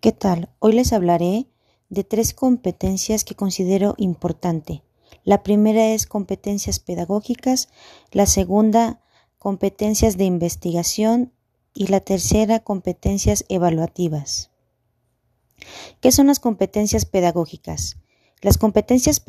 ¿Qué tal? Hoy les hablaré de tres competencias que considero importante. La primera es competencias pedagógicas, la segunda competencias de investigación y la tercera competencias evaluativas. ¿Qué son las competencias pedagógicas? Las competencias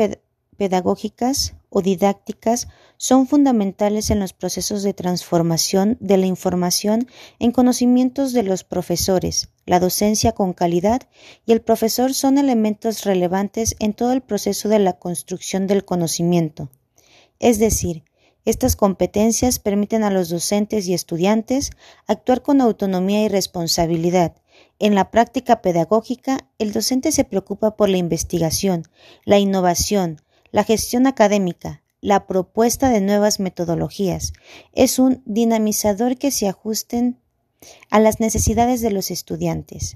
pedagógicas o didácticas son fundamentales en los procesos de transformación de la información en conocimientos de los profesores. La docencia con calidad y el profesor son elementos relevantes en todo el proceso de la construcción del conocimiento. Es decir, estas competencias permiten a los docentes y estudiantes actuar con autonomía y responsabilidad. En la práctica pedagógica, el docente se preocupa por la investigación, la innovación, la gestión académica, la propuesta de nuevas metodologías, es un dinamizador que se ajusten a las necesidades de los estudiantes.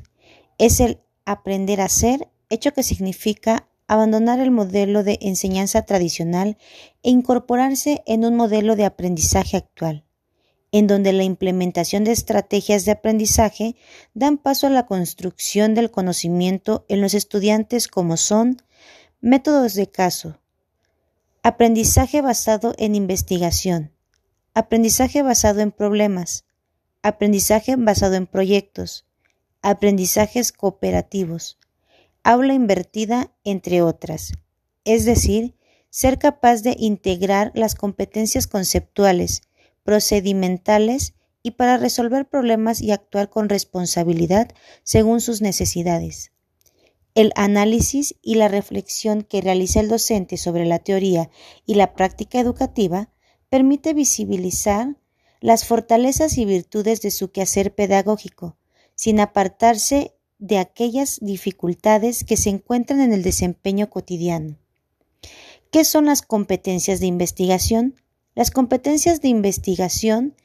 Es el aprender a ser, hecho que significa abandonar el modelo de enseñanza tradicional e incorporarse en un modelo de aprendizaje actual, en donde la implementación de estrategias de aprendizaje dan paso a la construcción del conocimiento en los estudiantes como son métodos de caso, Aprendizaje basado en investigación. Aprendizaje basado en problemas. Aprendizaje basado en proyectos. Aprendizajes cooperativos. Aula invertida, entre otras. Es decir, ser capaz de integrar las competencias conceptuales, procedimentales y para resolver problemas y actuar con responsabilidad según sus necesidades. El análisis y la reflexión que realiza el docente sobre la teoría y la práctica educativa permite visibilizar las fortalezas y virtudes de su quehacer pedagógico, sin apartarse de aquellas dificultades que se encuentran en el desempeño cotidiano. ¿Qué son las competencias de investigación? Las competencias de investigación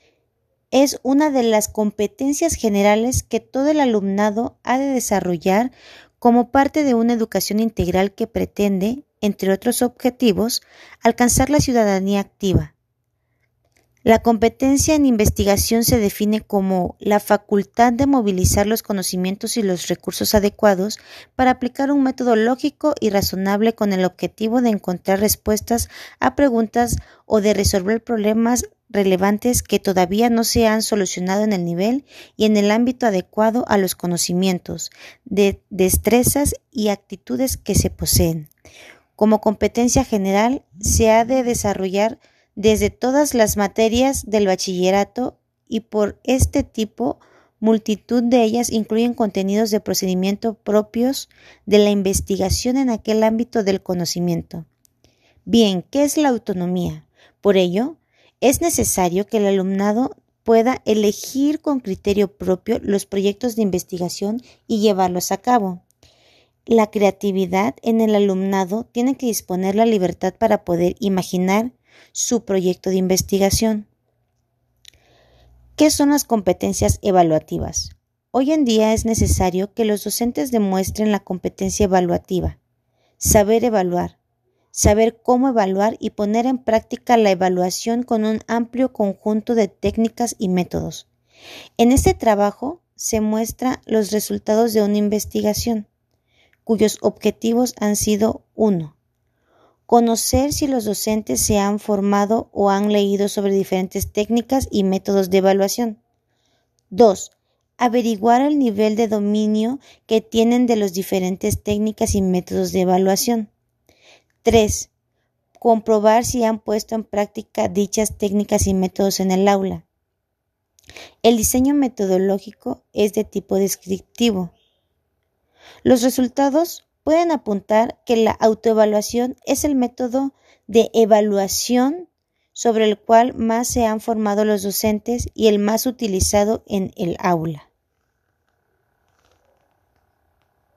es una de las competencias generales que todo el alumnado ha de desarrollar como parte de una educación integral que pretende, entre otros objetivos, alcanzar la ciudadanía activa. La competencia en investigación se define como la facultad de movilizar los conocimientos y los recursos adecuados para aplicar un método lógico y razonable con el objetivo de encontrar respuestas a preguntas o de resolver problemas relevantes que todavía no se han solucionado en el nivel y en el ámbito adecuado a los conocimientos, de destrezas y actitudes que se poseen. Como competencia general, se ha de desarrollar desde todas las materias del bachillerato y por este tipo multitud de ellas incluyen contenidos de procedimiento propios de la investigación en aquel ámbito del conocimiento. Bien, ¿qué es la autonomía? Por ello, es necesario que el alumnado pueda elegir con criterio propio los proyectos de investigación y llevarlos a cabo. La creatividad en el alumnado tiene que disponer la libertad para poder imaginar su proyecto de investigación. ¿Qué son las competencias evaluativas? Hoy en día es necesario que los docentes demuestren la competencia evaluativa, saber evaluar, saber cómo evaluar y poner en práctica la evaluación con un amplio conjunto de técnicas y métodos. En este trabajo se muestran los resultados de una investigación, cuyos objetivos han sido 1. Conocer si los docentes se han formado o han leído sobre diferentes técnicas y métodos de evaluación. 2. Averiguar el nivel de dominio que tienen de las diferentes técnicas y métodos de evaluación. 3. Comprobar si han puesto en práctica dichas técnicas y métodos en el aula. El diseño metodológico es de tipo descriptivo. Los resultados pueden apuntar que la autoevaluación es el método de evaluación sobre el cual más se han formado los docentes y el más utilizado en el aula.